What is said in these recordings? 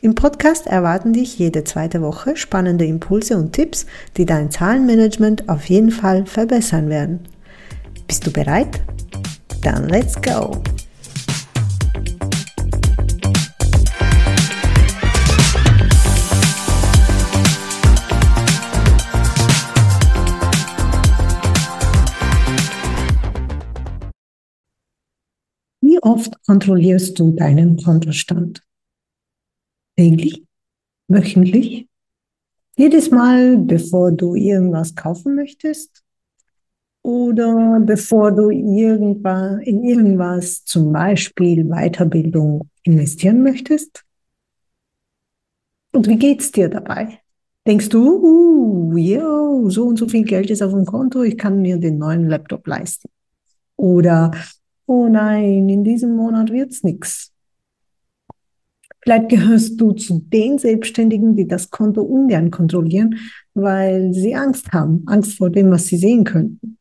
Im Podcast erwarten dich jede zweite Woche spannende Impulse und Tipps, die dein Zahlenmanagement auf jeden Fall verbessern werden. Bist du bereit? Dann let's go! Wie oft kontrollierst du deinen Kontostand? Täglich, wöchentlich, jedes Mal, bevor du irgendwas kaufen möchtest oder bevor du irgendwann in irgendwas, zum Beispiel Weiterbildung, investieren möchtest? Und wie geht's dir dabei? Denkst du, uh, yo, so und so viel Geld ist auf dem Konto, ich kann mir den neuen Laptop leisten? Oder, oh nein, in diesem Monat wird's nichts. Vielleicht gehörst du zu den Selbstständigen, die das Konto ungern kontrollieren, weil sie Angst haben, Angst vor dem, was sie sehen könnten.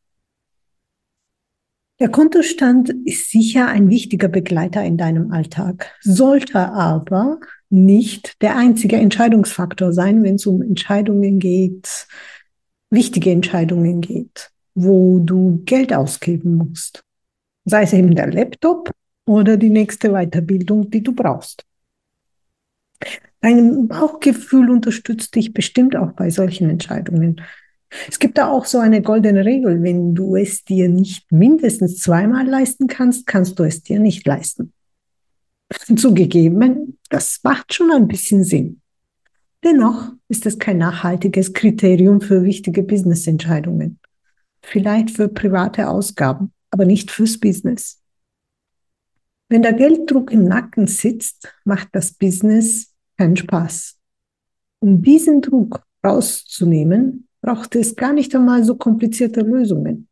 Der Kontostand ist sicher ein wichtiger Begleiter in deinem Alltag, sollte aber nicht der einzige Entscheidungsfaktor sein, wenn es um Entscheidungen geht, wichtige Entscheidungen geht, wo du Geld ausgeben musst. Sei es eben der Laptop oder die nächste Weiterbildung, die du brauchst. Dein Bauchgefühl unterstützt dich bestimmt auch bei solchen Entscheidungen. Es gibt da auch so eine goldene Regel, wenn du es dir nicht mindestens zweimal leisten kannst, kannst du es dir nicht leisten. Zugegeben, das macht schon ein bisschen Sinn. Dennoch ist es kein nachhaltiges Kriterium für wichtige Businessentscheidungen. Vielleicht für private Ausgaben, aber nicht fürs Business. Wenn der Gelddruck im Nacken sitzt, macht das Business keinen Spaß. Um diesen Druck rauszunehmen, braucht es gar nicht einmal so komplizierte Lösungen.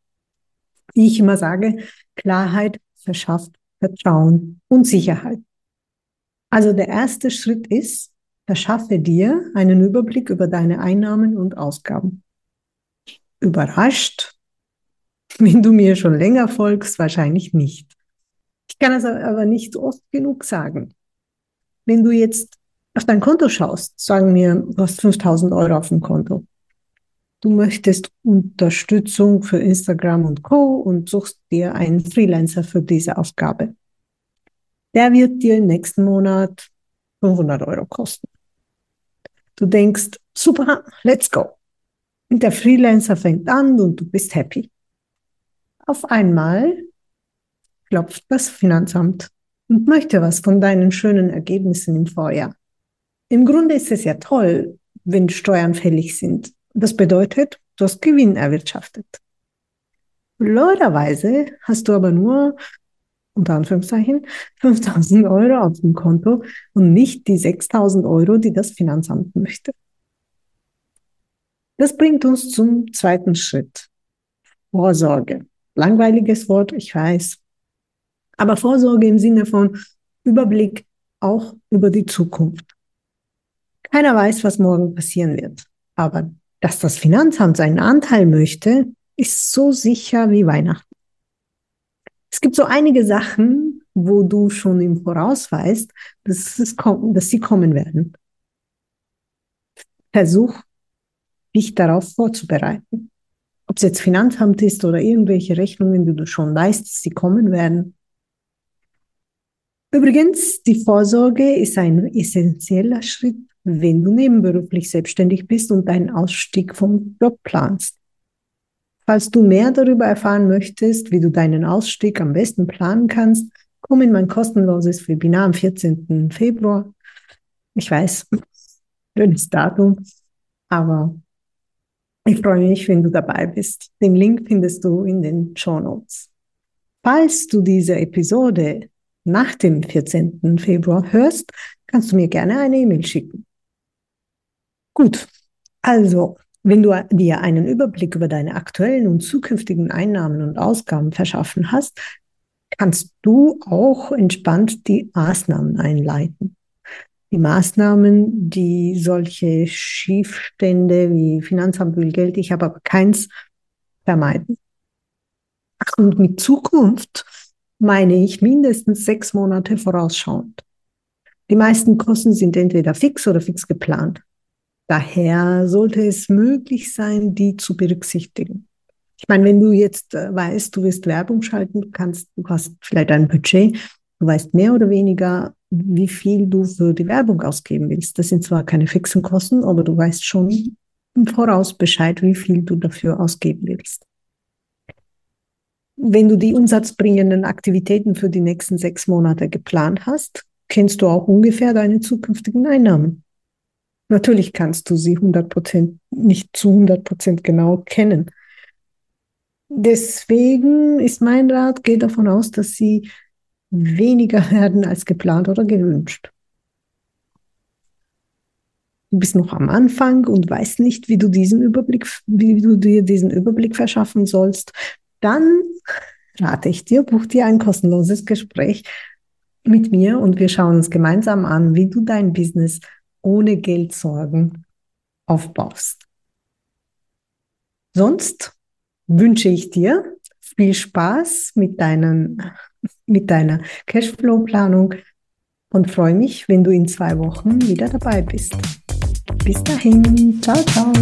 Wie ich immer sage, Klarheit verschafft Vertrauen und Sicherheit. Also der erste Schritt ist, verschaffe dir einen Überblick über deine Einnahmen und Ausgaben. Überrascht, wenn du mir schon länger folgst, wahrscheinlich nicht. Ich kann es aber nicht oft genug sagen. Wenn du jetzt auf dein Konto schaust, sagen wir, du hast 5000 Euro auf dem Konto. Du möchtest Unterstützung für Instagram und Co. und suchst dir einen Freelancer für diese Aufgabe. Der wird dir im nächsten Monat 500 Euro kosten. Du denkst, super, let's go. Und der Freelancer fängt an und du bist happy. Auf einmal klopft das Finanzamt und möchte was von deinen schönen Ergebnissen im Vorjahr. Im Grunde ist es ja toll, wenn Steuern fällig sind. Das bedeutet, du hast Gewinn erwirtschaftet. Blöderweise hast du aber nur, unter Anführungszeichen, 5000 Euro auf dem Konto und nicht die 6000 Euro, die das Finanzamt möchte. Das bringt uns zum zweiten Schritt. Vorsorge. Langweiliges Wort, ich weiß. Aber Vorsorge im Sinne von Überblick auch über die Zukunft. Keiner weiß, was morgen passieren wird. Aber dass das Finanzamt seinen Anteil möchte, ist so sicher wie Weihnachten. Es gibt so einige Sachen, wo du schon im Voraus weißt, dass, es dass sie kommen werden. Versuch, dich darauf vorzubereiten. Ob es jetzt Finanzamt ist oder irgendwelche Rechnungen, die du schon weißt, dass sie kommen werden. Übrigens, die Vorsorge ist ein essentieller Schritt wenn du nebenberuflich selbstständig bist und deinen Ausstieg vom Job planst. Falls du mehr darüber erfahren möchtest, wie du deinen Ausstieg am besten planen kannst, komm in mein kostenloses Webinar am 14. Februar. Ich weiß, schönes Datum, aber ich freue mich, wenn du dabei bist. Den Link findest du in den Show Notes. Falls du diese Episode nach dem 14. Februar hörst, kannst du mir gerne eine E-Mail schicken. Gut, also Wenn du dir einen Überblick über deine aktuellen und zukünftigen Einnahmen und Ausgaben verschaffen hast, kannst du auch entspannt die Maßnahmen einleiten. Die Maßnahmen, die solche Schiefstände wie Finanzamt will Geld, ich habe aber keins, vermeiden. Und mit Zukunft meine ich mindestens sechs Monate vorausschauend. Die meisten Kosten sind entweder fix oder fix geplant. Daher sollte es möglich sein, die zu berücksichtigen. Ich meine, wenn du jetzt äh, weißt, du wirst Werbung schalten, du kannst, du hast vielleicht ein Budget, du weißt mehr oder weniger, wie viel du für die Werbung ausgeben willst. Das sind zwar keine fixen Kosten, aber du weißt schon im Voraus Bescheid, wie viel du dafür ausgeben willst. Wenn du die umsatzbringenden Aktivitäten für die nächsten sechs Monate geplant hast, kennst du auch ungefähr deine zukünftigen Einnahmen. Natürlich kannst du sie 100% nicht zu 100% genau kennen. Deswegen ist mein Rat, geh davon aus, dass sie weniger werden als geplant oder gewünscht. Du bist noch am Anfang und weißt nicht, wie du diesen Überblick, wie du dir diesen Überblick verschaffen sollst. Dann rate ich dir, buch dir ein kostenloses Gespräch mit mir und wir schauen uns gemeinsam an, wie du dein Business ohne Geldsorgen aufbaust. Sonst wünsche ich dir viel Spaß mit, deinen, mit deiner Cashflow-Planung und freue mich, wenn du in zwei Wochen wieder dabei bist. Bis dahin, ciao, ciao.